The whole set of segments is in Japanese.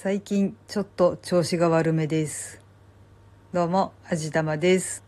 最近ちょっと調子が悪めです。どうも、あじたまです。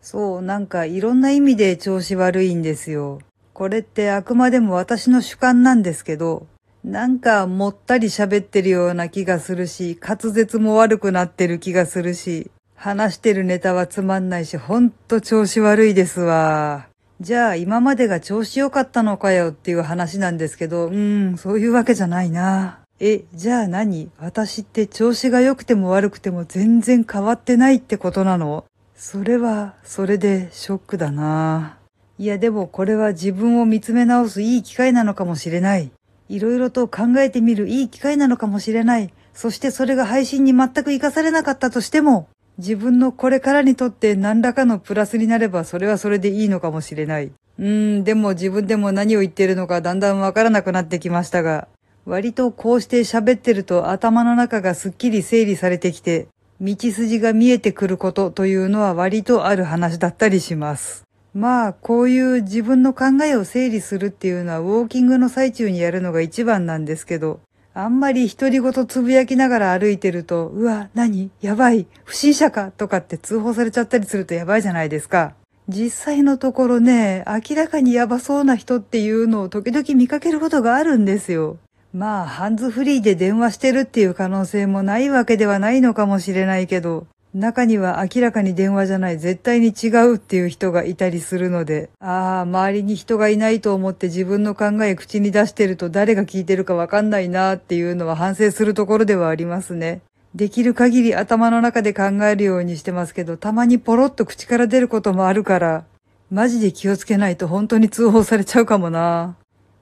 そう、なんかいろんな意味で調子悪いんですよ。これってあくまでも私の主観なんですけど、なんかもったり喋ってるような気がするし、滑舌も悪くなってる気がするし、話してるネタはつまんないし、ほんと調子悪いですわ。じゃあ今までが調子良かったのかよっていう話なんですけど、うーん、そういうわけじゃないな。え、じゃあ何？私って調子が良くても悪くても全然変わってないってことなの？それは、それでショックだな。いやでもこれは自分を見つめ直すいい機会なのかもしれない。いろいろと考えてみるいい機会なのかもしれない。そしてそれが配信に全く活かされなかったとしても、自分のこれからにとって何らかのプラスになればそれはそれでいいのかもしれない。うーん、でも自分でも何を言っているのかだんだんわからなくなってきましたが、割とこうして喋ってると頭の中がすっきり整理されてきて、道筋が見えてくることというのは割とある話だったりします。まあ、こういう自分の考えを整理するっていうのはウォーキングの最中にやるのが一番なんですけど、あんまり独り言つぶやきながら歩いてると、うわ、何？やばい不審者か？とかって通報されちゃったりするとやばいじゃないですか。実際のところね、明らかにやばそうな人っていうのを時々見かけることがあるんですよ。まあ、ハンズフリーで電話してるっていう可能性もないわけではないのかもしれないけど、中には明らかに電話じゃない絶対に違うっていう人がいたりするので、ああ、周りに人がいないと思って自分の考え口に出してると誰が聞いてるかわかんないなっていうのは反省するところではありますね。できる限り頭の中で考えるようにしてますけど、たまにポロッと口から出ることもあるから、マジで気をつけないと本当に通報されちゃうかもな。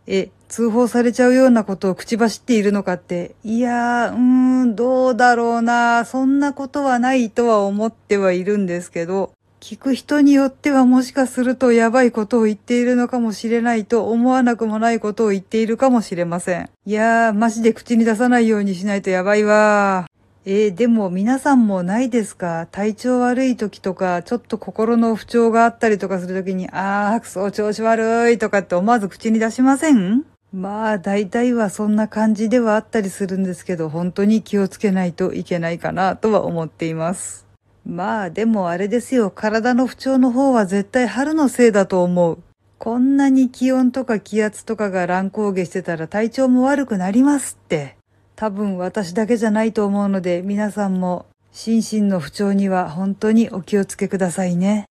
え、通報されちゃうようなことを口走っているのかって、いやー、うーん、どうだろうな。そんなことはないとは思ってはいるんですけど、聞く人によってはもしかするとやばいことを言っているのかもしれないと思わなくもないことを言っているかもしれません。いやー、マジで口に出さないようにしないとやばいわー。えーでも皆さんもないですか？体調悪い時とか、ちょっと心の不調があったりとかする時に、あー、くそ、調子悪いとかって思わず口に出しません？まあ、大体はそんな感じではあったりするんですけど、本当に気をつけないといけないかなとは思っています。まあ、でもあれですよ、体の不調の方は絶対春のせいだと思う。こんなに気温とか気圧とかが乱高下してたら体調も悪くなりますって。多分私だけじゃないと思うので、皆さんも心身の不調には本当にお気をつけくださいね。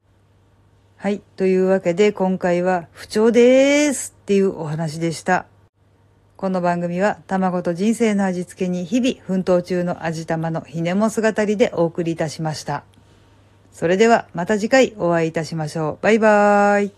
はい。というわけで今回は不調でーすっていうお話でした。この番組は卵と人生の味付けに日々奮闘中の味玉のひねも姿りでお送りいたしました。それではまた次回お会いいたしましょう。バイバーイ。